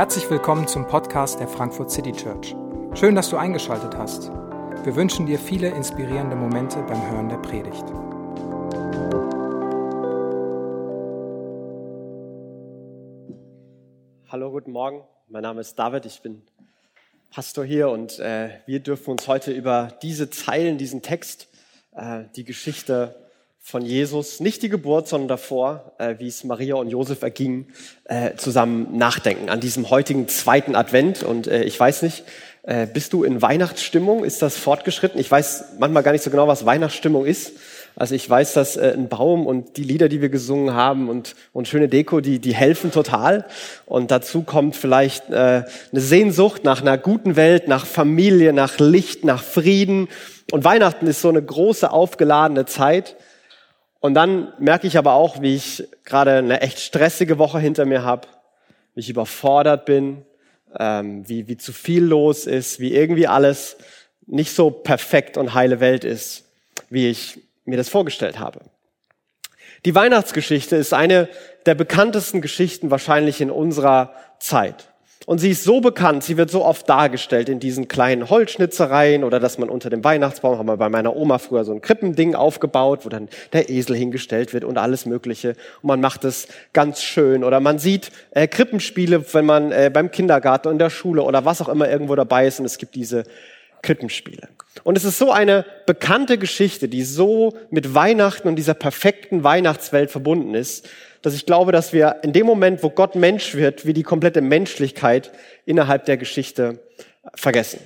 Herzlich willkommen zum Podcast der Frankfurt City Church. Schön, dass du eingeschaltet hast. Wir wünschen dir viele inspirierende Momente beim Hören der Predigt. Hallo, guten Morgen. Mein Name ist David. Ich bin Pastor hier und äh, wir dürfen uns heute über diese Zeilen, diesen Text, äh, die Geschichte von Jesus, nicht die Geburt, sondern davor, äh, wie es Maria und Josef erging, äh, zusammen nachdenken an diesem heutigen zweiten Advent. Und äh, ich weiß nicht, äh, bist du in Weihnachtsstimmung? Ist das fortgeschritten? Ich weiß manchmal gar nicht so genau, was Weihnachtsstimmung ist. Also ich weiß, dass äh, ein Baum und die Lieder, die wir gesungen haben und, und schöne Deko, die, die helfen total. Und dazu kommt vielleicht äh, eine Sehnsucht nach einer guten Welt, nach Familie, nach Licht, nach Frieden. Und Weihnachten ist so eine große, aufgeladene Zeit. Und dann merke ich aber auch, wie ich gerade eine echt stressige Woche hinter mir habe, wie ich überfordert bin, ähm, wie, wie zu viel los ist, wie irgendwie alles nicht so perfekt und heile Welt ist, wie ich mir das vorgestellt habe. Die Weihnachtsgeschichte ist eine der bekanntesten Geschichten wahrscheinlich in unserer Zeit. Und sie ist so bekannt, sie wird so oft dargestellt in diesen kleinen Holzschnitzereien oder dass man unter dem Weihnachtsbaum, haben wir bei meiner Oma früher so ein Krippending aufgebaut, wo dann der Esel hingestellt wird und alles Mögliche. Und man macht es ganz schön. Oder man sieht äh, Krippenspiele, wenn man äh, beim Kindergarten, in der Schule oder was auch immer irgendwo dabei ist und es gibt diese Krippenspiele. Und es ist so eine bekannte Geschichte, die so mit Weihnachten und dieser perfekten Weihnachtswelt verbunden ist, dass ich glaube, dass wir in dem Moment, wo Gott Mensch wird, wie die komplette Menschlichkeit innerhalb der Geschichte vergessen.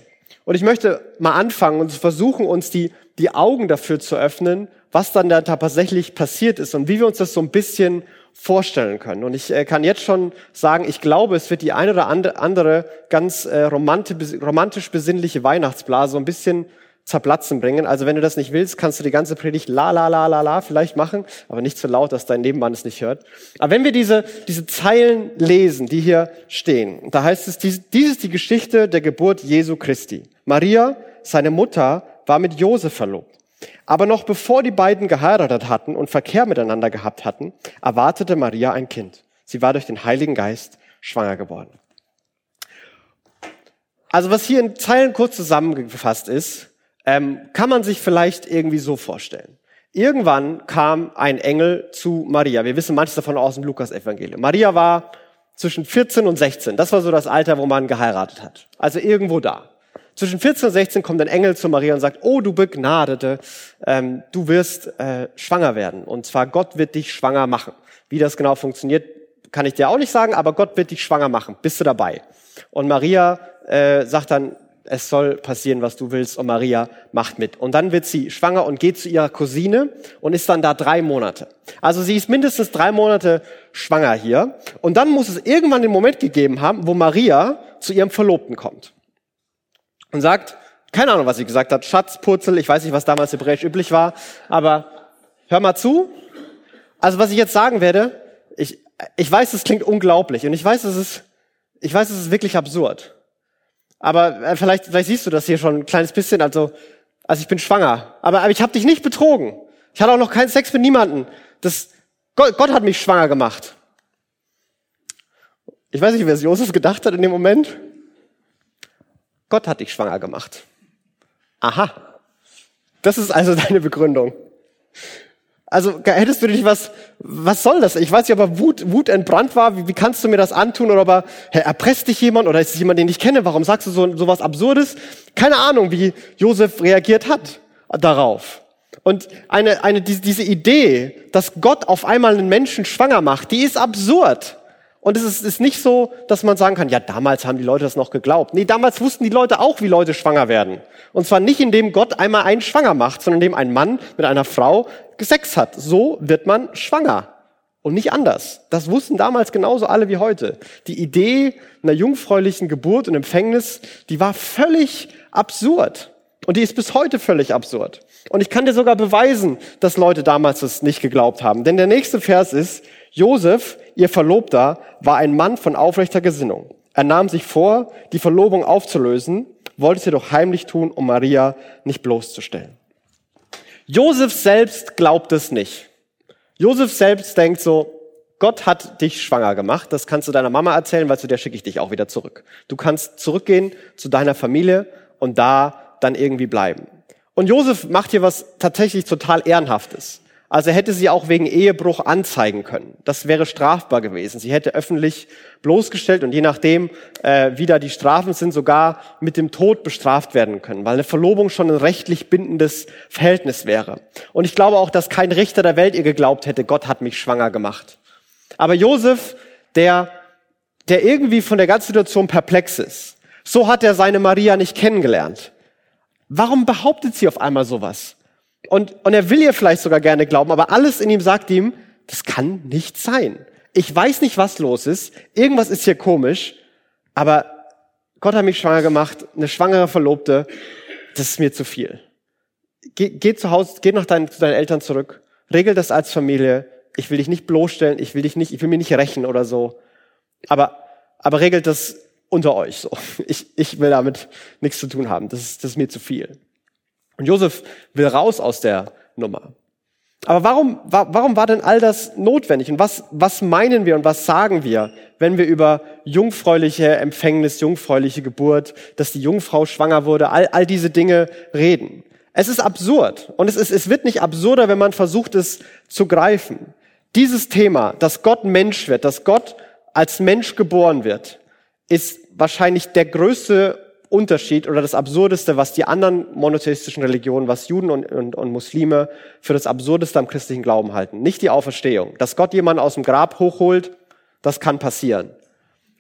Und ich möchte mal anfangen und versuchen, uns die, die Augen dafür zu öffnen, was dann da tatsächlich passiert ist und wie wir uns das so ein bisschen vorstellen können. Und ich äh, kann jetzt schon sagen, ich glaube, es wird die eine oder andere ganz äh, romantisch besinnliche Weihnachtsblase so ein bisschen zerplatzen bringen. Also wenn du das nicht willst, kannst du die ganze Predigt la la la la la vielleicht machen, aber nicht so laut, dass dein Nebenmann es nicht hört. Aber wenn wir diese, diese Zeilen lesen, die hier stehen, da heißt es, dies, dies ist die Geschichte der Geburt Jesu Christi. Maria, seine Mutter, war mit Josef verlobt. Aber noch bevor die beiden geheiratet hatten und Verkehr miteinander gehabt hatten, erwartete Maria ein Kind. Sie war durch den Heiligen Geist schwanger geworden. Also was hier in Zeilen kurz zusammengefasst ist, ähm, kann man sich vielleicht irgendwie so vorstellen. Irgendwann kam ein Engel zu Maria. Wir wissen manches davon aus dem Lukas-Evangelium. Maria war zwischen 14 und 16. Das war so das Alter, wo man geheiratet hat. Also irgendwo da. Zwischen 14 und 16 kommt ein Engel zu Maria und sagt, oh du Begnadete, ähm, du wirst äh, schwanger werden. Und zwar Gott wird dich schwanger machen. Wie das genau funktioniert, kann ich dir auch nicht sagen, aber Gott wird dich schwanger machen. Bist du dabei? Und Maria äh, sagt dann, es soll passieren, was du willst. Und Maria macht mit. Und dann wird sie schwanger und geht zu ihrer Cousine und ist dann da drei Monate. Also sie ist mindestens drei Monate schwanger hier. Und dann muss es irgendwann den Moment gegeben haben, wo Maria zu ihrem Verlobten kommt. Und sagt, keine Ahnung, was sie gesagt hat, Schatz, Purzel, ich weiß nicht, was damals hebräisch üblich war, aber hör mal zu. Also was ich jetzt sagen werde, ich, ich weiß, es klingt unglaublich und ich weiß, es ist, ich weiß, es ist wirklich absurd. Aber äh, vielleicht, vielleicht siehst du das hier schon ein kleines bisschen. Also, also ich bin schwanger. Aber, aber ich habe dich nicht betrogen. Ich hatte auch noch keinen Sex mit niemandem. Das, Gott, Gott hat mich schwanger gemacht. Ich weiß nicht, wer es Josef gedacht hat in dem Moment. Gott hat dich schwanger gemacht. Aha. Das ist also deine Begründung. Also hättest du dich was, was soll das? Ich weiß nicht, ob er Wut, Wut entbrannt war. Wie, wie kannst du mir das antun? Oder ob er, hey, erpresst dich jemand? Oder ist es jemand, den ich kenne? Warum sagst du so, so was Absurdes? Keine Ahnung, wie Josef reagiert hat darauf. Und eine, eine, diese Idee, dass Gott auf einmal einen Menschen schwanger macht, die ist absurd. Und es ist, ist nicht so, dass man sagen kann, ja, damals haben die Leute das noch geglaubt. Nee, damals wussten die Leute auch, wie Leute schwanger werden. Und zwar nicht, indem Gott einmal einen schwanger macht, sondern indem ein Mann mit einer Frau Sex hat. So wird man schwanger. Und nicht anders. Das wussten damals genauso alle wie heute. Die Idee einer jungfräulichen Geburt und Empfängnis, die war völlig absurd. Und die ist bis heute völlig absurd. Und ich kann dir sogar beweisen, dass Leute damals das nicht geglaubt haben. Denn der nächste Vers ist, Josef, ihr Verlobter, war ein Mann von aufrechter Gesinnung. Er nahm sich vor, die Verlobung aufzulösen, wollte es jedoch heimlich tun, um Maria nicht bloßzustellen. Josef selbst glaubt es nicht. Josef selbst denkt so, Gott hat dich schwanger gemacht. Das kannst du deiner Mama erzählen, weil zu der schicke ich dich auch wieder zurück. Du kannst zurückgehen zu deiner Familie und da dann irgendwie bleiben. Und Josef macht hier was tatsächlich total Ehrenhaftes. Also hätte sie auch wegen Ehebruch anzeigen können. Das wäre strafbar gewesen. Sie hätte öffentlich bloßgestellt und je nachdem, äh, wie da die Strafen sind, sogar mit dem Tod bestraft werden können, weil eine Verlobung schon ein rechtlich bindendes Verhältnis wäre. Und ich glaube auch, dass kein Richter der Welt ihr geglaubt hätte, Gott hat mich schwanger gemacht. Aber Josef, der, der irgendwie von der ganzen Situation perplex ist, so hat er seine Maria nicht kennengelernt. Warum behauptet sie auf einmal sowas? Und, und er will ihr vielleicht sogar gerne glauben, aber alles in ihm sagt ihm, das kann nicht sein. Ich weiß nicht, was los ist. Irgendwas ist hier komisch. Aber Gott hat mich schwanger gemacht. Eine schwangere Verlobte. Das ist mir zu viel. Geh, geh zu Hause, geh nach deinen, zu deinen Eltern zurück. Regel das als Familie. Ich will dich nicht bloßstellen. Ich will dich nicht, ich will mir nicht rächen oder so. Aber, aber regelt das unter euch so. Ich, ich will damit nichts zu tun haben. Das ist, das ist mir zu viel. Und Josef will raus aus der Nummer. Aber warum, warum war denn all das notwendig? Und was, was meinen wir und was sagen wir, wenn wir über jungfräuliche Empfängnis, jungfräuliche Geburt, dass die Jungfrau schwanger wurde, all, all diese Dinge reden? Es ist absurd. Und es, ist, es wird nicht absurder, wenn man versucht, es zu greifen. Dieses Thema, dass Gott Mensch wird, dass Gott als Mensch geboren wird, ist wahrscheinlich der größte Unterschied oder das Absurdeste, was die anderen monotheistischen Religionen, was Juden und, und, und, Muslime für das Absurdeste am christlichen Glauben halten. Nicht die Auferstehung. Dass Gott jemanden aus dem Grab hochholt, das kann passieren.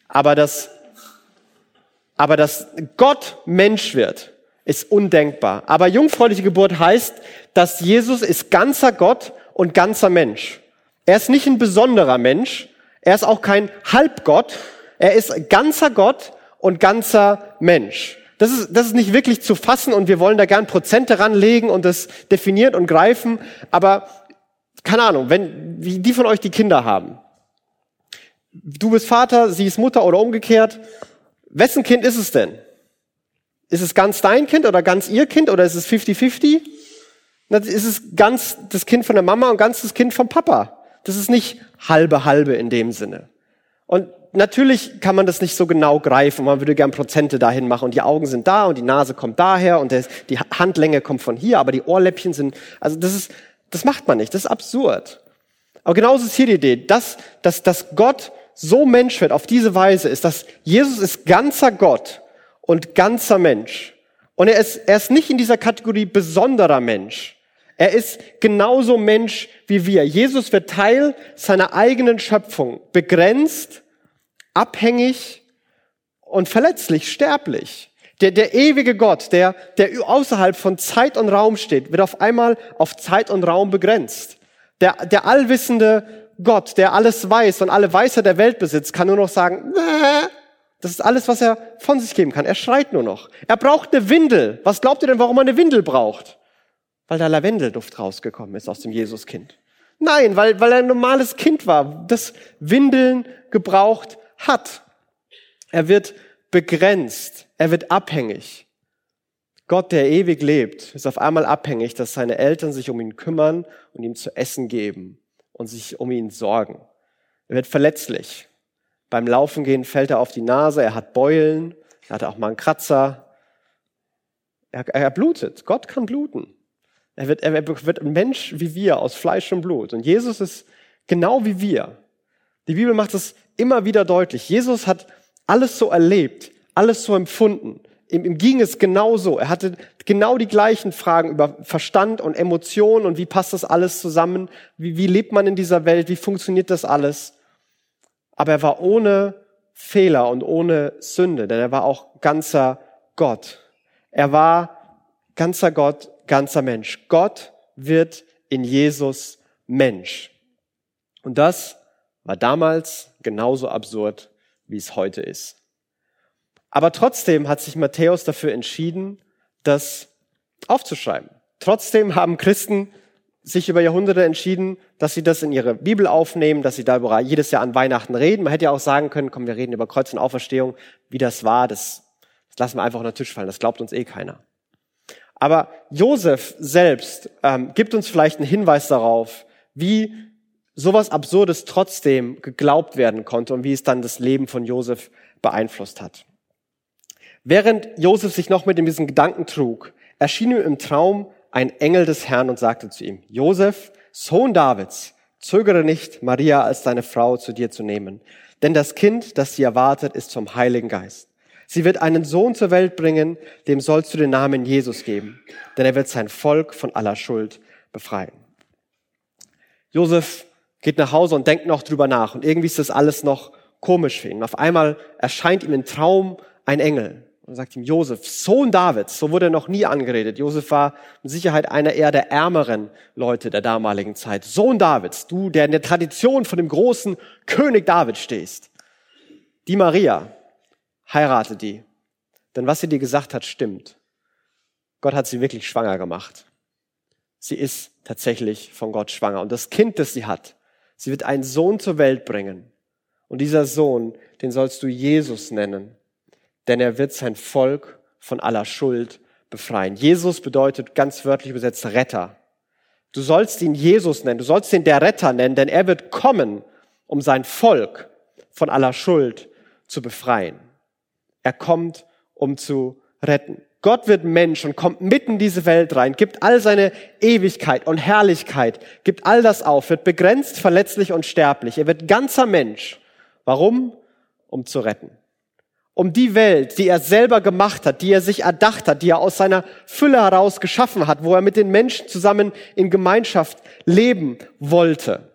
Aber dass, aber dass Gott Mensch wird, ist undenkbar. Aber jungfräuliche Geburt heißt, dass Jesus ist ganzer Gott und ganzer Mensch. Er ist nicht ein besonderer Mensch. Er ist auch kein Halbgott. Er ist ganzer Gott und ganzer Mensch. Das ist, das ist nicht wirklich zu fassen und wir wollen da gern Prozente ranlegen und das definieren und greifen. Aber keine Ahnung, wenn wie die von euch die Kinder haben. Du bist Vater, sie ist Mutter oder umgekehrt. Wessen Kind ist es denn? Ist es ganz dein Kind oder ganz ihr Kind oder ist es 50-50? Ist es ganz das Kind von der Mama und ganz das Kind vom Papa? Das ist nicht halbe halbe in dem Sinne. Und natürlich kann man das nicht so genau greifen. Man würde gern Prozente dahin machen und die Augen sind da und die Nase kommt daher und das, die Handlänge kommt von hier, aber die Ohrläppchen sind, also das ist, das macht man nicht. Das ist absurd. Aber genauso ist hier die Idee, dass, dass, dass Gott so Mensch wird auf diese Weise ist, dass Jesus ist ganzer Gott und ganzer Mensch. Und er ist, er ist nicht in dieser Kategorie besonderer Mensch. Er ist genauso Mensch wie wir. Jesus wird Teil seiner eigenen Schöpfung, begrenzt abhängig und verletzlich, sterblich. Der, der ewige Gott, der, der außerhalb von Zeit und Raum steht, wird auf einmal auf Zeit und Raum begrenzt. Der, der allwissende Gott, der alles weiß und alle Weisheit der Welt besitzt, kann nur noch sagen, Näh. das ist alles, was er von sich geben kann. Er schreit nur noch. Er braucht eine Windel. Was glaubt ihr denn, warum er eine Windel braucht? Weil da Lavendelduft rausgekommen ist aus dem Jesuskind. Nein, weil, weil er ein normales Kind war, das Windeln gebraucht hat. Er wird begrenzt. Er wird abhängig. Gott, der ewig lebt, ist auf einmal abhängig, dass seine Eltern sich um ihn kümmern und ihm zu essen geben und sich um ihn sorgen. Er wird verletzlich. Beim Laufen gehen fällt er auf die Nase, er hat Beulen, er hat auch mal einen Kratzer. Er, er blutet. Gott kann bluten. Er wird, er wird ein Mensch wie wir, aus Fleisch und Blut. Und Jesus ist genau wie wir. Die Bibel macht es immer wieder deutlich. Jesus hat alles so erlebt, alles so empfunden. Ihm, ihm ging es genau so. Er hatte genau die gleichen Fragen über Verstand und Emotionen und wie passt das alles zusammen? Wie, wie lebt man in dieser Welt? Wie funktioniert das alles? Aber er war ohne Fehler und ohne Sünde, denn er war auch ganzer Gott. Er war ganzer Gott, ganzer Mensch. Gott wird in Jesus Mensch. Und das war damals genauso absurd, wie es heute ist. Aber trotzdem hat sich Matthäus dafür entschieden, das aufzuschreiben. Trotzdem haben Christen sich über Jahrhunderte entschieden, dass sie das in ihre Bibel aufnehmen, dass sie darüber jedes Jahr an Weihnachten reden. Man hätte ja auch sagen können, komm, wir reden über Kreuz und Auferstehung, wie das war, das, das lassen wir einfach unter den Tisch fallen, das glaubt uns eh keiner. Aber Josef selbst ähm, gibt uns vielleicht einen Hinweis darauf, wie sowas Absurdes trotzdem geglaubt werden konnte und wie es dann das Leben von Josef beeinflusst hat. Während Josef sich noch mit diesem Gedanken trug, erschien ihm im Traum ein Engel des Herrn und sagte zu ihm, Josef, Sohn Davids, zögere nicht, Maria als deine Frau zu dir zu nehmen, denn das Kind, das sie erwartet, ist vom Heiligen Geist. Sie wird einen Sohn zur Welt bringen, dem sollst du den Namen Jesus geben, denn er wird sein Volk von aller Schuld befreien. Josef geht nach Hause und denkt noch drüber nach und irgendwie ist das alles noch komisch für ihn. Auf einmal erscheint ihm im Traum ein Engel und sagt ihm, Josef, Sohn Davids, so wurde er noch nie angeredet. Josef war mit Sicherheit einer eher der ärmeren Leute der damaligen Zeit. Sohn Davids, du, der in der Tradition von dem großen König David stehst. Die Maria, heirate die. Denn was sie dir gesagt hat, stimmt. Gott hat sie wirklich schwanger gemacht. Sie ist tatsächlich von Gott schwanger. Und das Kind, das sie hat, sie wird einen Sohn zur Welt bringen. Und dieser Sohn, den sollst du Jesus nennen denn er wird sein Volk von aller Schuld befreien. Jesus bedeutet ganz wörtlich übersetzt Retter. Du sollst ihn Jesus nennen, du sollst ihn der Retter nennen, denn er wird kommen, um sein Volk von aller Schuld zu befreien. Er kommt, um zu retten. Gott wird Mensch und kommt mitten in diese Welt rein, gibt all seine Ewigkeit und Herrlichkeit, gibt all das auf, wird begrenzt, verletzlich und sterblich. Er wird ganzer Mensch. Warum? Um zu retten um die Welt, die er selber gemacht hat, die er sich erdacht hat, die er aus seiner Fülle heraus geschaffen hat, wo er mit den Menschen zusammen in Gemeinschaft leben wollte.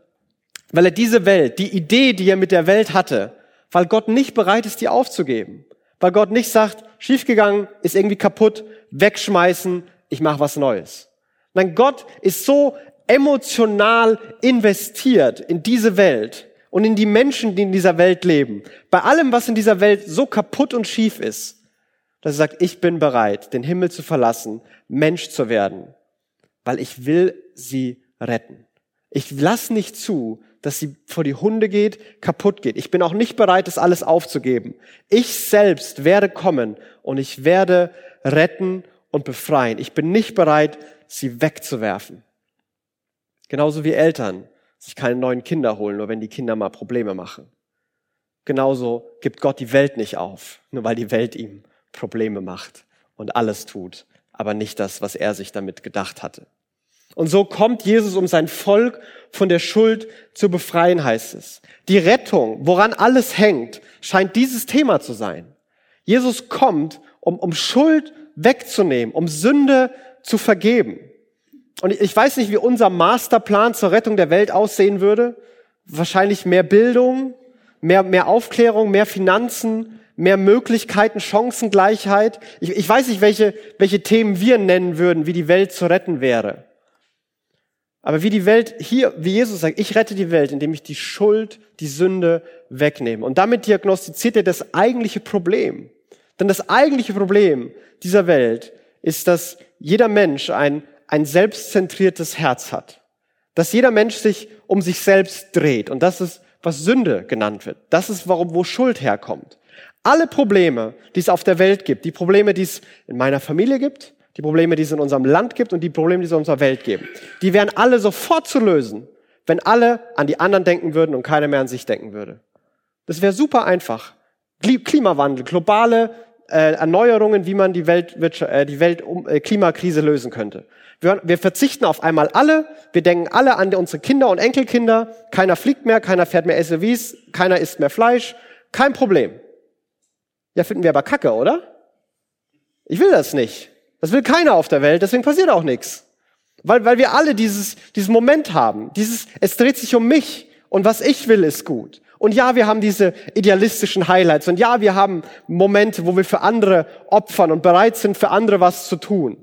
Weil er diese Welt, die Idee, die er mit der Welt hatte, weil Gott nicht bereit ist, die aufzugeben. Weil Gott nicht sagt, schiefgegangen, ist irgendwie kaputt, wegschmeißen, ich mache was Neues. Nein, Gott ist so emotional investiert in diese Welt, und in die Menschen, die in dieser Welt leben. Bei allem, was in dieser Welt so kaputt und schief ist, dass er sagt, ich bin bereit, den Himmel zu verlassen, Mensch zu werden, weil ich will sie retten. Ich lass nicht zu, dass sie vor die Hunde geht, kaputt geht. Ich bin auch nicht bereit, das alles aufzugeben. Ich selbst werde kommen und ich werde retten und befreien. Ich bin nicht bereit, sie wegzuwerfen. Genauso wie Eltern sich keine neuen Kinder holen, nur wenn die Kinder mal Probleme machen. Genauso gibt Gott die Welt nicht auf, nur weil die Welt ihm Probleme macht und alles tut, aber nicht das, was er sich damit gedacht hatte. Und so kommt Jesus, um sein Volk von der Schuld zu befreien, heißt es. Die Rettung, woran alles hängt, scheint dieses Thema zu sein. Jesus kommt, um, um Schuld wegzunehmen, um Sünde zu vergeben. Und ich weiß nicht, wie unser Masterplan zur Rettung der Welt aussehen würde. Wahrscheinlich mehr Bildung, mehr, mehr Aufklärung, mehr Finanzen, mehr Möglichkeiten, Chancengleichheit. Ich, ich weiß nicht, welche, welche Themen wir nennen würden, wie die Welt zu retten wäre. Aber wie die Welt hier, wie Jesus sagt, ich rette die Welt, indem ich die Schuld, die Sünde wegnehme. Und damit diagnostiziert er das eigentliche Problem. Denn das eigentliche Problem dieser Welt ist, dass jeder Mensch ein, ein selbstzentriertes Herz hat. Dass jeder Mensch sich um sich selbst dreht. Und das ist, was Sünde genannt wird. Das ist, warum, wo Schuld herkommt. Alle Probleme, die es auf der Welt gibt, die Probleme, die es in meiner Familie gibt, die Probleme, die es in unserem Land gibt und die Probleme, die es in unserer Welt geben, die wären alle sofort zu lösen, wenn alle an die anderen denken würden und keiner mehr an sich denken würde. Das wäre super einfach. Klimawandel, globale äh, Erneuerungen, wie man die, Welt, äh, die Welt äh, Klimakrise lösen könnte. Wir, wir verzichten auf einmal alle, wir denken alle an unsere Kinder und Enkelkinder, keiner fliegt mehr, keiner fährt mehr SUVs, keiner isst mehr Fleisch, kein Problem. Ja, finden wir aber kacke, oder? Ich will das nicht. Das will keiner auf der Welt, deswegen passiert auch nichts. Weil, weil wir alle dieses, dieses Moment haben, dieses, es dreht sich um mich und was ich will ist gut. Und ja, wir haben diese idealistischen Highlights und ja, wir haben Momente, wo wir für andere opfern und bereit sind, für andere was zu tun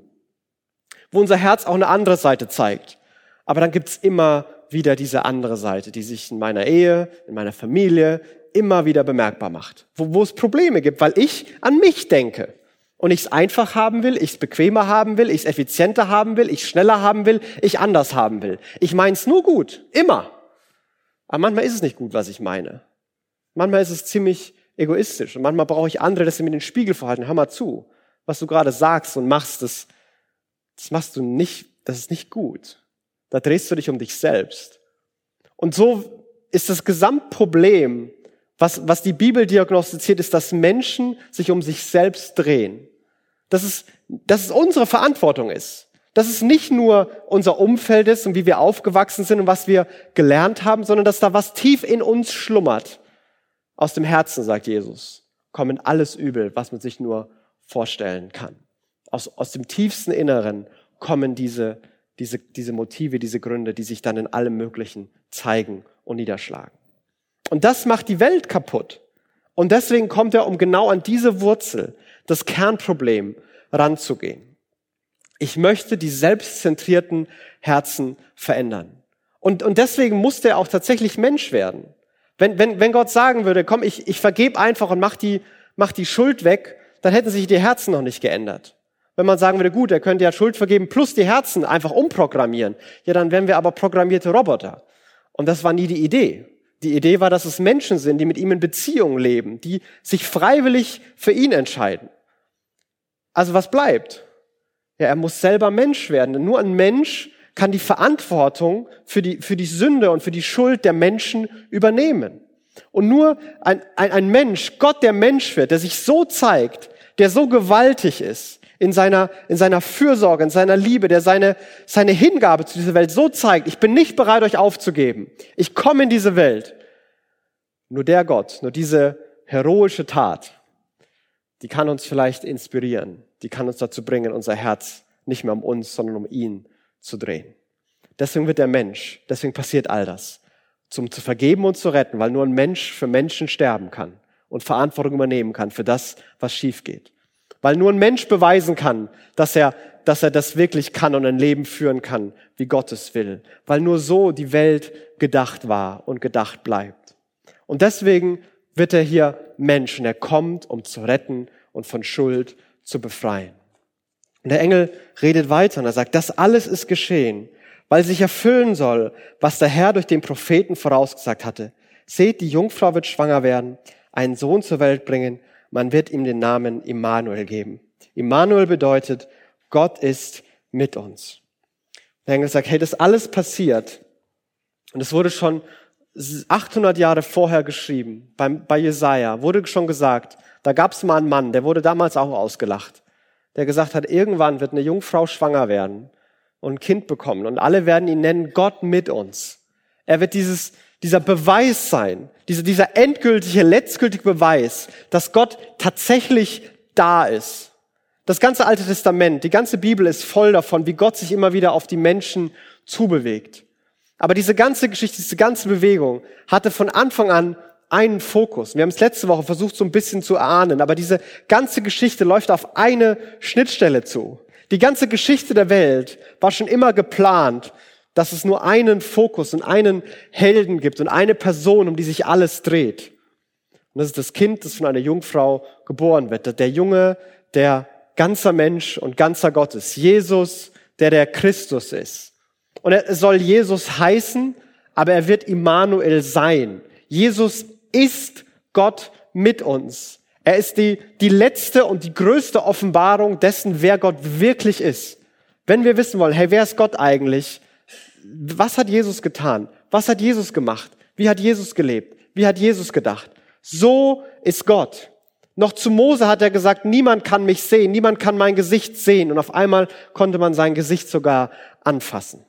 wo unser Herz auch eine andere Seite zeigt. Aber dann gibt's immer wieder diese andere Seite, die sich in meiner Ehe, in meiner Familie immer wieder bemerkbar macht. Wo, wo es Probleme gibt, weil ich an mich denke und ich es einfach haben will, ich es bequemer haben will, ich es effizienter haben will, ich schneller haben will, ich anders haben will. Ich meine es nur gut, immer. Aber manchmal ist es nicht gut, was ich meine. Manchmal ist es ziemlich egoistisch und manchmal brauche ich andere, dass sie mir den Spiegel verhalten. Hör mal zu, was du gerade sagst und machst, das das machst du nicht, das ist nicht gut. Da drehst du dich um dich selbst. Und so ist das Gesamtproblem, was, was die Bibel diagnostiziert, ist, dass Menschen sich um sich selbst drehen. Dass es, dass es unsere Verantwortung ist. Dass es nicht nur unser Umfeld ist und wie wir aufgewachsen sind und was wir gelernt haben, sondern dass da was tief in uns schlummert. Aus dem Herzen, sagt Jesus, kommen alles Übel, was man sich nur vorstellen kann. Aus, aus dem tiefsten Inneren kommen diese, diese, diese Motive, diese Gründe, die sich dann in allem Möglichen zeigen und niederschlagen. Und das macht die Welt kaputt. Und deswegen kommt er, um genau an diese Wurzel, das Kernproblem, ranzugehen. Ich möchte die selbstzentrierten Herzen verändern. Und, und deswegen musste er auch tatsächlich Mensch werden. Wenn, wenn, wenn Gott sagen würde, komm, ich, ich vergebe einfach und mach die, mach die Schuld weg, dann hätten sich die Herzen noch nicht geändert. Wenn man sagen würde, gut, er könnte ja Schuld vergeben plus die Herzen einfach umprogrammieren, ja, dann wären wir aber programmierte Roboter. Und das war nie die Idee. Die Idee war, dass es Menschen sind, die mit ihm in Beziehung leben, die sich freiwillig für ihn entscheiden. Also was bleibt? Ja, er muss selber Mensch werden. Denn nur ein Mensch kann die Verantwortung für die, für die Sünde und für die Schuld der Menschen übernehmen. Und nur ein, ein, ein Mensch, Gott, der Mensch wird, der sich so zeigt, der so gewaltig ist, in seiner, in seiner Fürsorge, in seiner Liebe, der seine, seine Hingabe zu dieser Welt so zeigt, ich bin nicht bereit, euch aufzugeben. Ich komme in diese Welt. Nur der Gott, nur diese heroische Tat, die kann uns vielleicht inspirieren. Die kann uns dazu bringen, unser Herz nicht mehr um uns, sondern um ihn zu drehen. Deswegen wird der Mensch, deswegen passiert all das. Zum zu vergeben und zu retten, weil nur ein Mensch für Menschen sterben kann und Verantwortung übernehmen kann für das, was schief geht. Weil nur ein Mensch beweisen kann, dass er, dass er das wirklich kann und ein Leben führen kann, wie Gott es will. Weil nur so die Welt gedacht war und gedacht bleibt. Und deswegen wird er hier Mensch und er kommt, um zu retten und von Schuld zu befreien. Und der Engel redet weiter und er sagt, das alles ist geschehen, weil sich erfüllen soll, was der Herr durch den Propheten vorausgesagt hatte. Seht, die Jungfrau wird schwanger werden, einen Sohn zur Welt bringen man wird ihm den Namen Immanuel geben. Immanuel bedeutet, Gott ist mit uns. Der Engel sagt, hey, das alles passiert. Und es wurde schon 800 Jahre vorher geschrieben, bei, bei Jesaja, wurde schon gesagt, da gab es mal einen Mann, der wurde damals auch ausgelacht, der gesagt hat, irgendwann wird eine Jungfrau schwanger werden und ein Kind bekommen und alle werden ihn nennen, Gott mit uns. Er wird dieses, dieser Beweis sein, dieser, dieser endgültige, letztgültige Beweis, dass Gott tatsächlich da ist. Das ganze Alte Testament, die ganze Bibel ist voll davon, wie Gott sich immer wieder auf die Menschen zubewegt. Aber diese ganze Geschichte, diese ganze Bewegung hatte von Anfang an einen Fokus. Wir haben es letzte Woche versucht, so ein bisschen zu ahnen, aber diese ganze Geschichte läuft auf eine Schnittstelle zu. Die ganze Geschichte der Welt war schon immer geplant dass es nur einen Fokus und einen Helden gibt und eine Person, um die sich alles dreht. Und das ist das Kind, das von einer Jungfrau geboren wird. Der Junge, der ganzer Mensch und ganzer Gott ist. Jesus, der der Christus ist. Und er soll Jesus heißen, aber er wird Immanuel sein. Jesus ist Gott mit uns. Er ist die, die letzte und die größte Offenbarung dessen, wer Gott wirklich ist. Wenn wir wissen wollen, hey, wer ist Gott eigentlich? Was hat Jesus getan? Was hat Jesus gemacht? Wie hat Jesus gelebt? Wie hat Jesus gedacht? So ist Gott. Noch zu Mose hat er gesagt, niemand kann mich sehen, niemand kann mein Gesicht sehen. Und auf einmal konnte man sein Gesicht sogar anfassen.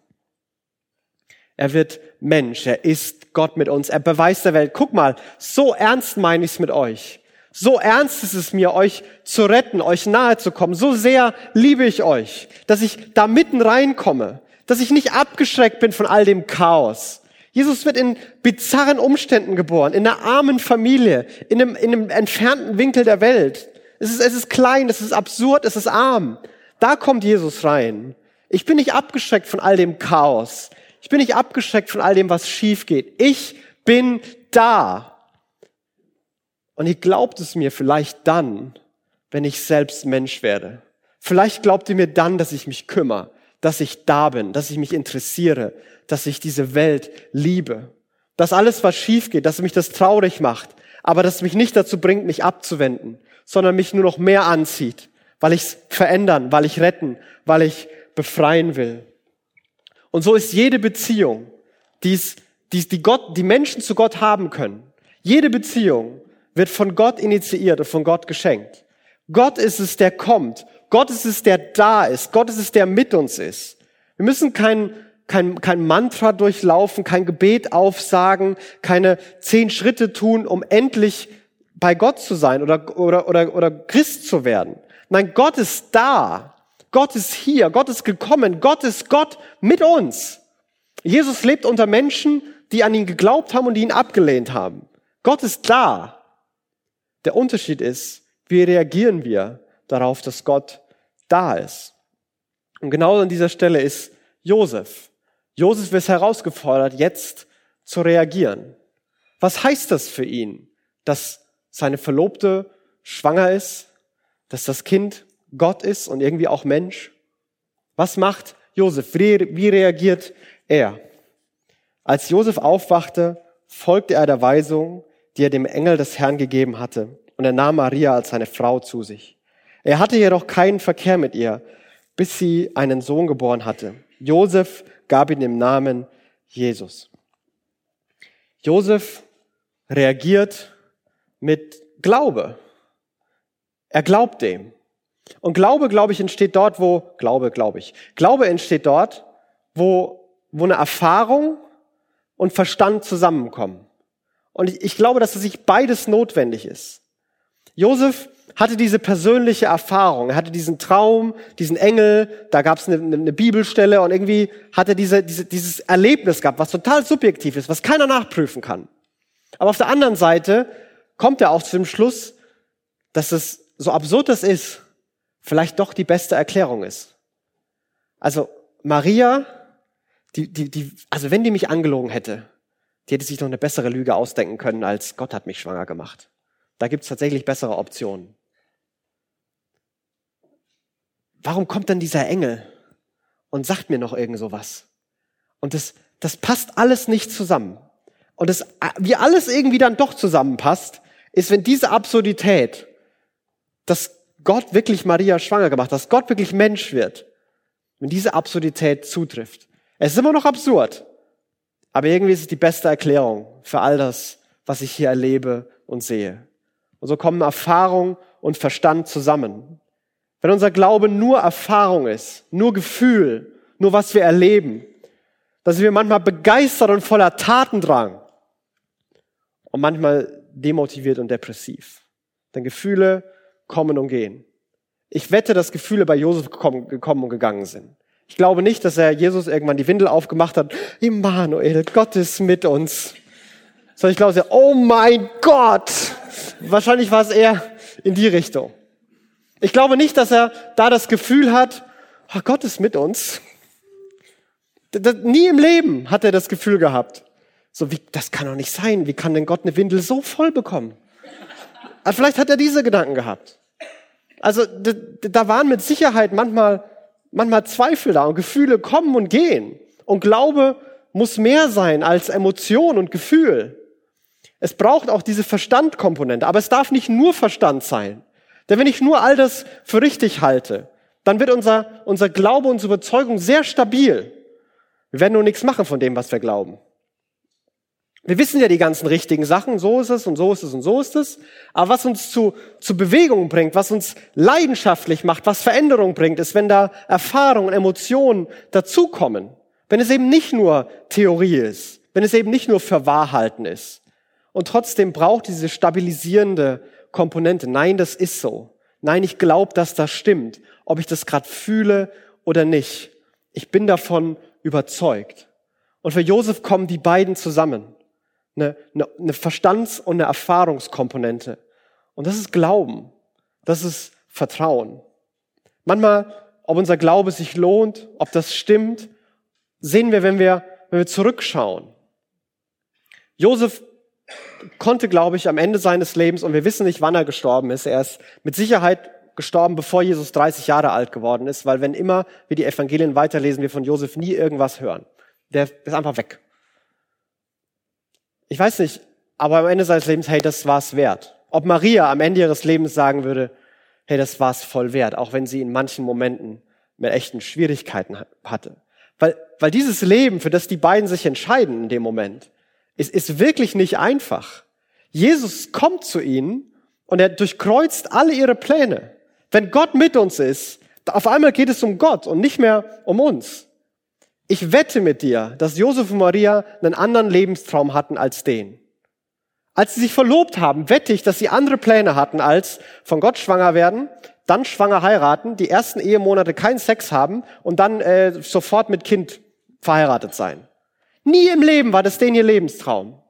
Er wird Mensch, er ist Gott mit uns, er beweist der Welt, guck mal, so ernst meine ich es mit euch. So ernst ist es mir, euch zu retten, euch nahe zu kommen. So sehr liebe ich euch, dass ich da mitten reinkomme dass ich nicht abgeschreckt bin von all dem Chaos. Jesus wird in bizarren Umständen geboren, in einer armen Familie, in einem, in einem entfernten Winkel der Welt. Es ist, es ist klein, es ist absurd, es ist arm. Da kommt Jesus rein. Ich bin nicht abgeschreckt von all dem Chaos. Ich bin nicht abgeschreckt von all dem, was schief geht. Ich bin da. Und ihr glaubt es mir vielleicht dann, wenn ich selbst Mensch werde. Vielleicht glaubt ihr mir dann, dass ich mich kümmere dass ich da bin, dass ich mich interessiere, dass ich diese Welt liebe. Dass alles, was schief geht, dass mich das traurig macht, aber dass mich nicht dazu bringt, mich abzuwenden, sondern mich nur noch mehr anzieht, weil ich es verändern, weil ich retten, weil ich befreien will. Und so ist jede Beziehung, die es die, die, Gott, die Menschen zu Gott haben können. Jede Beziehung wird von Gott initiiert und von Gott geschenkt. Gott ist es, der kommt. Gott ist es, der da ist. Gott ist es, der mit uns ist. Wir müssen kein, kein, kein Mantra durchlaufen, kein Gebet aufsagen, keine zehn Schritte tun, um endlich bei Gott zu sein oder, oder, oder, oder Christ zu werden. Nein, Gott ist da. Gott ist hier. Gott ist gekommen. Gott ist Gott mit uns. Jesus lebt unter Menschen, die an ihn geglaubt haben und die ihn abgelehnt haben. Gott ist da. Der Unterschied ist, wie reagieren wir darauf, dass Gott da ist. Und genau an dieser Stelle ist Josef. Josef ist herausgefordert, jetzt zu reagieren. Was heißt das für ihn, dass seine Verlobte schwanger ist, dass das Kind Gott ist und irgendwie auch Mensch? Was macht Josef? Wie reagiert er? Als Josef aufwachte, folgte er der Weisung, die er dem Engel des Herrn gegeben hatte, und er nahm Maria als seine Frau zu sich. Er hatte jedoch keinen Verkehr mit ihr, bis sie einen Sohn geboren hatte. Josef gab ihm den Namen Jesus. Josef reagiert mit Glaube. Er glaubt dem. Und Glaube, glaube ich, entsteht dort, wo, Glaube, glaube ich. Glaube entsteht dort, wo, wo eine Erfahrung und Verstand zusammenkommen. Und ich, ich glaube, dass es sich beides notwendig ist. Josef hatte diese persönliche Erfahrung. Er hatte diesen Traum, diesen Engel, da gab es eine, eine, Bibelstelle und irgendwie hat er diese, diese, dieses Erlebnis gehabt, was total subjektiv ist, was keiner nachprüfen kann. Aber auf der anderen Seite kommt er auch zu dem Schluss, dass es, so absurd es ist, vielleicht doch die beste Erklärung ist. Also Maria, die, die, die, also wenn die mich angelogen hätte, die hätte sich noch eine bessere Lüge ausdenken können, als Gott hat mich schwanger gemacht. Da gibt es tatsächlich bessere Optionen. Warum kommt dann dieser Engel und sagt mir noch irgend sowas? Und das, das passt alles nicht zusammen. Und das, wie alles irgendwie dann doch zusammenpasst, ist, wenn diese Absurdität, dass Gott wirklich Maria schwanger gemacht, dass Gott wirklich Mensch wird, wenn diese Absurdität zutrifft. Es ist immer noch absurd, aber irgendwie ist es die beste Erklärung für all das, was ich hier erlebe und sehe. Und so kommen Erfahrung und Verstand zusammen. Wenn unser Glaube nur Erfahrung ist, nur Gefühl, nur was wir erleben, dann sind wir manchmal begeistert und voller Tatendrang und manchmal demotiviert und depressiv. Denn Gefühle kommen und gehen. Ich wette, dass Gefühle bei Josef gekommen und gegangen sind. Ich glaube nicht, dass er Jesus irgendwann die Windel aufgemacht hat. Immanuel, Gott ist mit uns. Sondern ich glaube, oh mein Gott, Wahrscheinlich war es eher in die Richtung. Ich glaube nicht, dass er da das Gefühl hat, oh, Gott ist mit uns. Nie im Leben hat er das Gefühl gehabt. So wie, das kann doch nicht sein. Wie kann denn Gott eine Windel so voll bekommen? Aber vielleicht hat er diese Gedanken gehabt. Also da waren mit Sicherheit manchmal, manchmal Zweifel da und Gefühle kommen und gehen. Und Glaube muss mehr sein als Emotion und Gefühl. Es braucht auch diese Verstandkomponente, aber es darf nicht nur Verstand sein. Denn wenn ich nur all das für richtig halte, dann wird unser, unser Glaube, unsere Überzeugung sehr stabil. Wir werden nur nichts machen von dem, was wir glauben. Wir wissen ja die ganzen richtigen Sachen, so ist es und so ist es und so ist es. Aber was uns zu, zu Bewegung bringt, was uns leidenschaftlich macht, was Veränderung bringt, ist, wenn da Erfahrungen, Emotionen dazukommen. Wenn es eben nicht nur Theorie ist, wenn es eben nicht nur für Wahrhalten ist. Und trotzdem braucht diese stabilisierende Komponente. Nein, das ist so. Nein, ich glaube, dass das stimmt, ob ich das gerade fühle oder nicht. Ich bin davon überzeugt. Und für Josef kommen die beiden zusammen. Eine, eine, eine Verstands- und eine Erfahrungskomponente. Und das ist Glauben. Das ist Vertrauen. Manchmal, ob unser Glaube sich lohnt, ob das stimmt, sehen wir, wenn wir, wenn wir zurückschauen. Josef konnte, glaube ich, am Ende seines Lebens, und wir wissen nicht, wann er gestorben ist, er ist mit Sicherheit gestorben, bevor Jesus 30 Jahre alt geworden ist, weil wenn immer wir die Evangelien weiterlesen, wir von Josef nie irgendwas hören. Der ist einfach weg. Ich weiß nicht, aber am Ende seines Lebens, hey, das war's wert. Ob Maria am Ende ihres Lebens sagen würde, hey, das war's voll wert, auch wenn sie in manchen Momenten mit echten Schwierigkeiten hatte. Weil, weil dieses Leben, für das die beiden sich entscheiden in dem Moment, Es ist wirklich nicht einfach. Jesus kommt zu ihnen und er durchkreuzt alle ihre Pläne. Wenn Gott mit uns ist, auf einmal geht es um Gott und nicht mehr um uns. Ich wette mit dir, dass Josef und Maria einen anderen Lebenstraum hatten als den. Als sie sich verlobt haben, wette ich, dass sie andere Pläne hatten als von Gott schwanger werden, dann schwanger heiraten, die ersten Ehemonate keinen Sex haben und dann äh, sofort mit Kind verheiratet sein. Nie im Leben war das denen ihr Lebenstraum.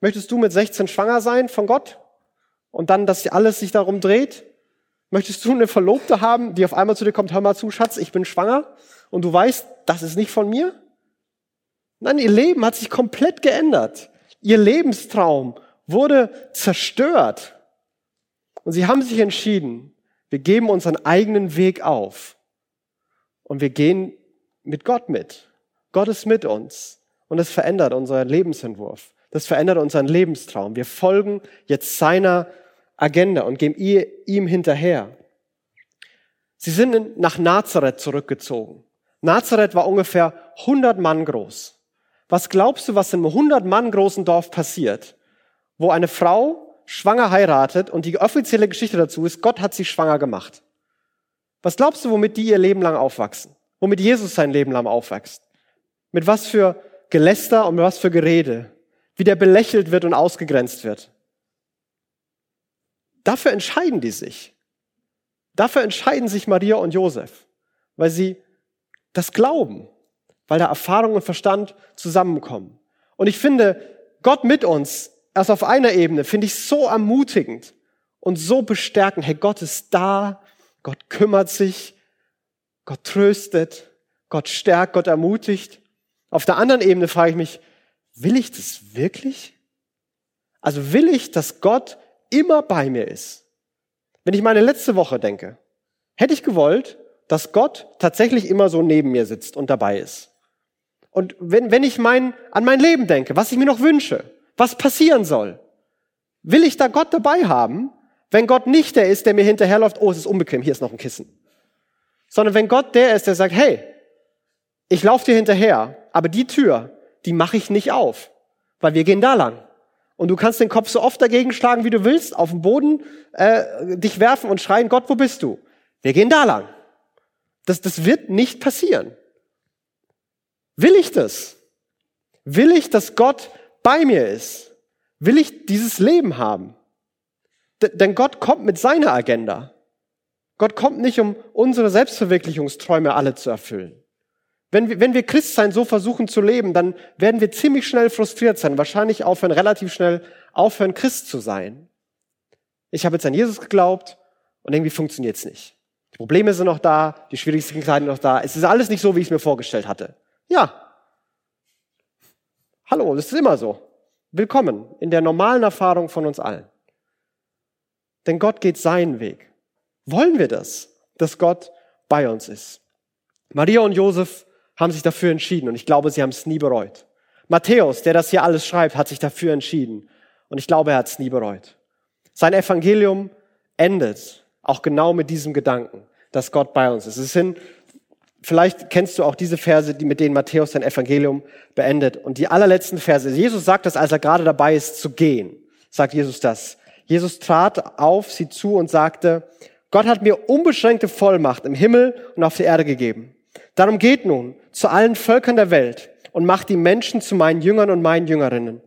Möchtest du mit 16 schwanger sein von Gott und dann, dass alles sich darum dreht? Möchtest du eine Verlobte haben, die auf einmal zu dir kommt, hör mal zu, Schatz, ich bin schwanger und du weißt, das ist nicht von mir? Nein, ihr Leben hat sich komplett geändert. Ihr Lebenstraum wurde zerstört. Und sie haben sich entschieden, wir geben unseren eigenen Weg auf und wir gehen mit Gott mit. Gott ist mit uns und das verändert unseren Lebensentwurf. Das verändert unseren Lebenstraum. Wir folgen jetzt seiner Agenda und gehen ihm hinterher. Sie sind nach Nazareth zurückgezogen. Nazareth war ungefähr 100 Mann groß. Was glaubst du, was in einem 100 Mann großen Dorf passiert, wo eine Frau schwanger heiratet und die offizielle Geschichte dazu ist, Gott hat sie schwanger gemacht? Was glaubst du, womit die ihr Leben lang aufwachsen? Womit Jesus sein Leben lang aufwächst? Mit was für Geläster und mit was für Gerede? Wie der belächelt wird und ausgegrenzt wird? Dafür entscheiden die sich. Dafür entscheiden sich Maria und Josef, weil sie das glauben, weil da Erfahrung und Verstand zusammenkommen. Und ich finde, Gott mit uns, erst auf einer Ebene, finde ich so ermutigend und so bestärkend. Hey, Gott ist da, Gott kümmert sich, Gott tröstet, Gott stärkt, Gott ermutigt. Auf der anderen Ebene frage ich mich, will ich das wirklich? Also will ich, dass Gott immer bei mir ist. Wenn ich meine letzte Woche denke, hätte ich gewollt, dass Gott tatsächlich immer so neben mir sitzt und dabei ist. Und wenn, wenn ich mein, an mein Leben denke, was ich mir noch wünsche, was passieren soll, will ich da Gott dabei haben, wenn Gott nicht der ist, der mir hinterherläuft, oh, es ist unbequem, hier ist noch ein Kissen. Sondern wenn Gott der ist, der sagt, hey, ich laufe dir hinterher, aber die Tür, die mache ich nicht auf, weil wir gehen da lang. Und du kannst den Kopf so oft dagegen schlagen, wie du willst, auf den Boden äh, dich werfen und schreien, Gott, wo bist du? Wir gehen da lang. Das, das wird nicht passieren. Will ich das? Will ich, dass Gott bei mir ist? Will ich dieses Leben haben? D denn Gott kommt mit seiner Agenda. Gott kommt nicht, um unsere Selbstverwirklichungsträume alle zu erfüllen. Wenn wir, wenn wir Christsein so versuchen zu leben, dann werden wir ziemlich schnell frustriert sein, wahrscheinlich aufhören, relativ schnell aufhören, Christ zu sein. Ich habe jetzt an Jesus geglaubt und irgendwie funktioniert es nicht. Die Probleme sind noch da, die schwierigsten sind noch da. Es ist alles nicht so, wie ich es mir vorgestellt hatte. Ja. Hallo, das ist immer so. Willkommen in der normalen Erfahrung von uns allen. Denn Gott geht seinen Weg. Wollen wir das, dass Gott bei uns ist? Maria und Josef haben sich dafür entschieden und ich glaube, sie haben es nie bereut. Matthäus, der das hier alles schreibt, hat sich dafür entschieden und ich glaube, er hat es nie bereut. Sein Evangelium endet auch genau mit diesem Gedanken, dass Gott bei uns ist. Es sind, vielleicht kennst du auch diese Verse, die mit denen Matthäus sein Evangelium beendet. Und die allerletzten Verse, Jesus sagt das, als er gerade dabei ist zu gehen, sagt Jesus das. Jesus trat auf sie zu und sagte, Gott hat mir unbeschränkte Vollmacht im Himmel und auf der Erde gegeben. Darum geht nun zu allen Völkern der Welt und macht die Menschen zu meinen Jüngern und meinen Jüngerinnen.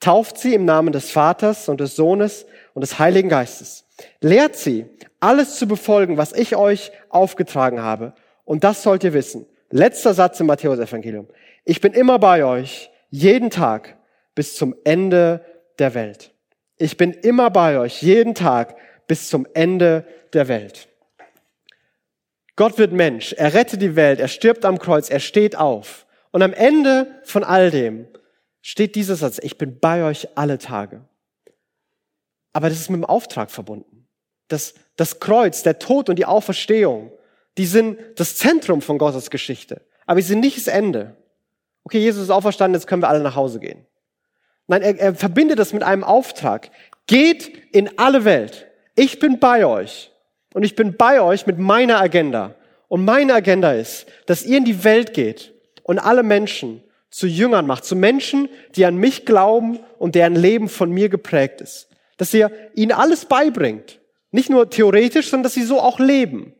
Tauft sie im Namen des Vaters und des Sohnes und des Heiligen Geistes. Lehrt sie, alles zu befolgen, was ich euch aufgetragen habe. Und das sollt ihr wissen. Letzter Satz im Matthäus-Evangelium. Ich bin immer bei euch, jeden Tag, bis zum Ende der Welt. Ich bin immer bei euch, jeden Tag, bis zum Ende der Welt. Gott wird Mensch, er rettet die Welt, er stirbt am Kreuz, er steht auf. Und am Ende von all dem steht dieser Satz, ich bin bei euch alle Tage. Aber das ist mit dem Auftrag verbunden. Das, das Kreuz, der Tod und die Auferstehung, die sind das Zentrum von Gottes Geschichte. Aber sie sind nicht das Ende. Okay, Jesus ist auferstanden, jetzt können wir alle nach Hause gehen. Nein, er, er verbindet das mit einem Auftrag. Geht in alle Welt. Ich bin bei euch. Und ich bin bei euch mit meiner Agenda. Und meine Agenda ist, dass ihr in die Welt geht und alle Menschen zu Jüngern macht, zu Menschen, die an mich glauben und deren Leben von mir geprägt ist. Dass ihr ihnen alles beibringt. Nicht nur theoretisch, sondern dass sie so auch leben.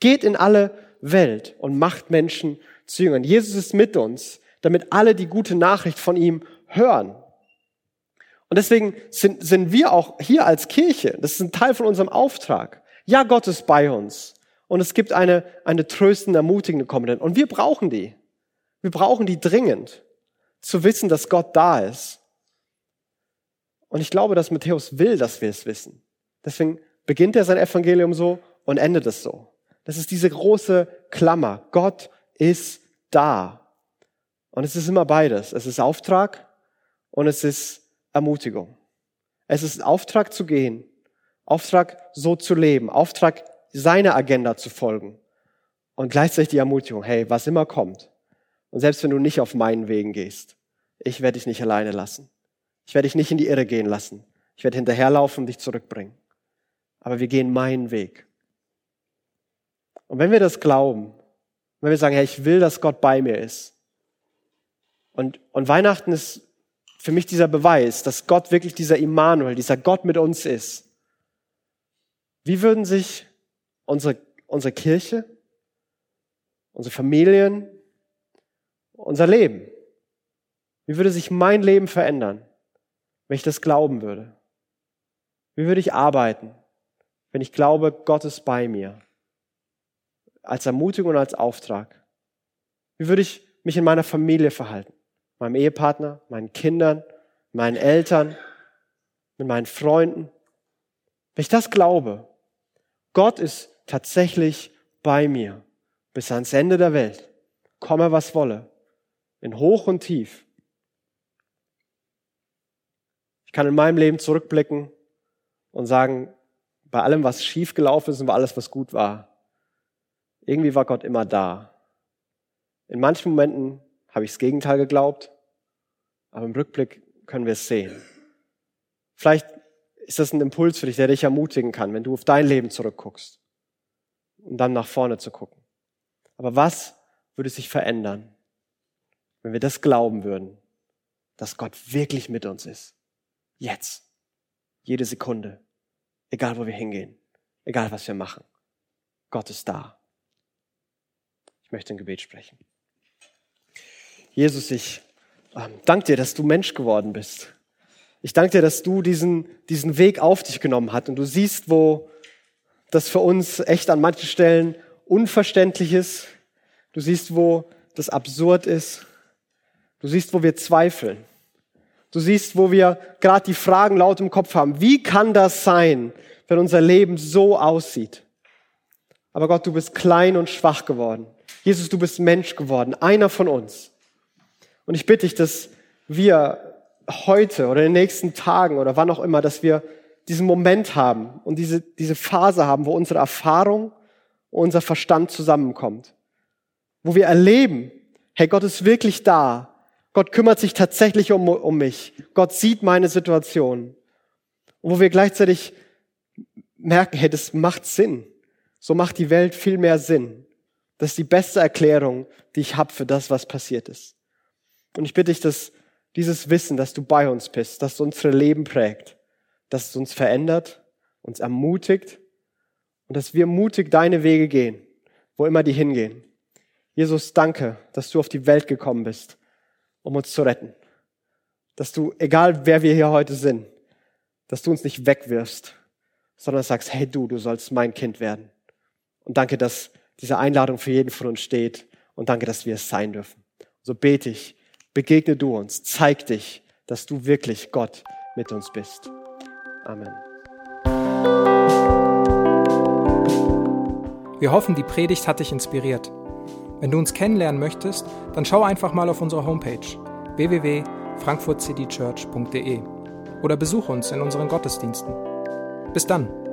Geht in alle Welt und macht Menschen zu Jüngern. Jesus ist mit uns, damit alle die gute Nachricht von ihm hören. Und deswegen sind, sind wir auch hier als Kirche, das ist ein Teil von unserem Auftrag. Ja, Gott ist bei uns. Und es gibt eine, eine tröstende, ermutigende Komponente. Und wir brauchen die. Wir brauchen die dringend. Zu wissen, dass Gott da ist. Und ich glaube, dass Matthäus will, dass wir es wissen. Deswegen beginnt er sein Evangelium so und endet es so. Das ist diese große Klammer. Gott ist da. Und es ist immer beides. Es ist Auftrag und es ist Ermutigung. Es ist Auftrag zu gehen, Auftrag so zu leben, Auftrag seiner Agenda zu folgen und gleichzeitig die Ermutigung, hey, was immer kommt und selbst wenn du nicht auf meinen Wegen gehst, ich werde dich nicht alleine lassen. Ich werde dich nicht in die Irre gehen lassen. Ich werde hinterherlaufen und dich zurückbringen. Aber wir gehen meinen Weg. Und wenn wir das glauben, wenn wir sagen, hey, ich will, dass Gott bei mir ist. Und, und Weihnachten ist für mich dieser Beweis, dass Gott wirklich dieser Immanuel, dieser Gott mit uns ist. Wie würden sich unsere, unsere Kirche, unsere Familien, unser Leben, wie würde sich mein Leben verändern, wenn ich das glauben würde? Wie würde ich arbeiten, wenn ich glaube, Gott ist bei mir? Als Ermutigung und als Auftrag. Wie würde ich mich in meiner Familie verhalten? meinem Ehepartner, meinen Kindern, meinen Eltern, mit meinen Freunden. Wenn ich das glaube, Gott ist tatsächlich bei mir bis ans Ende der Welt, komme was wolle, in hoch und tief. Ich kann in meinem Leben zurückblicken und sagen, bei allem, was schief gelaufen ist und bei alles, was gut war, irgendwie war Gott immer da. In manchen Momenten habe ich das Gegenteil geglaubt, aber im Rückblick können wir es sehen. Vielleicht ist das ein Impuls für dich, der dich ermutigen kann, wenn du auf dein Leben zurückguckst, um dann nach vorne zu gucken. Aber was würde sich verändern, wenn wir das glauben würden, dass Gott wirklich mit uns ist? Jetzt. Jede Sekunde. Egal, wo wir hingehen. Egal, was wir machen. Gott ist da. Ich möchte ein Gebet sprechen. Jesus, ich ähm, danke dir, dass du Mensch geworden bist. Ich danke dir, dass du diesen, diesen Weg auf dich genommen hast und du siehst, wo das für uns echt an manchen Stellen unverständlich ist. Du siehst, wo das absurd ist. Du siehst, wo wir zweifeln. Du siehst, wo wir gerade die Fragen laut im Kopf haben. Wie kann das sein, wenn unser Leben so aussieht? Aber Gott, du bist klein und schwach geworden. Jesus, du bist Mensch geworden, einer von uns. Und ich bitte dich, dass wir heute oder in den nächsten Tagen oder wann auch immer, dass wir diesen Moment haben und diese, diese Phase haben, wo unsere Erfahrung und unser Verstand zusammenkommt. Wo wir erleben, hey, Gott ist wirklich da. Gott kümmert sich tatsächlich um, um mich. Gott sieht meine Situation. Und wo wir gleichzeitig merken, hey, das macht Sinn. So macht die Welt viel mehr Sinn. Das ist die beste Erklärung, die ich habe für das, was passiert ist. Und ich bitte dich, dass dieses Wissen, dass du bei uns bist, dass du unsere Leben prägt, dass es uns verändert, uns ermutigt und dass wir mutig deine Wege gehen, wo immer die hingehen. Jesus, danke, dass du auf die Welt gekommen bist, um uns zu retten. Dass du, egal wer wir hier heute sind, dass du uns nicht wegwirfst, sondern sagst, hey du, du sollst mein Kind werden. Und danke, dass diese Einladung für jeden von uns steht und danke, dass wir es sein dürfen. So bete ich, begegne du uns, zeig dich, dass du wirklich Gott mit uns bist. Amen. Wir hoffen, die Predigt hat dich inspiriert. Wenn du uns kennenlernen möchtest, dann schau einfach mal auf unsere Homepage www.frankfurtcitychurch.de oder besuche uns in unseren Gottesdiensten. Bis dann!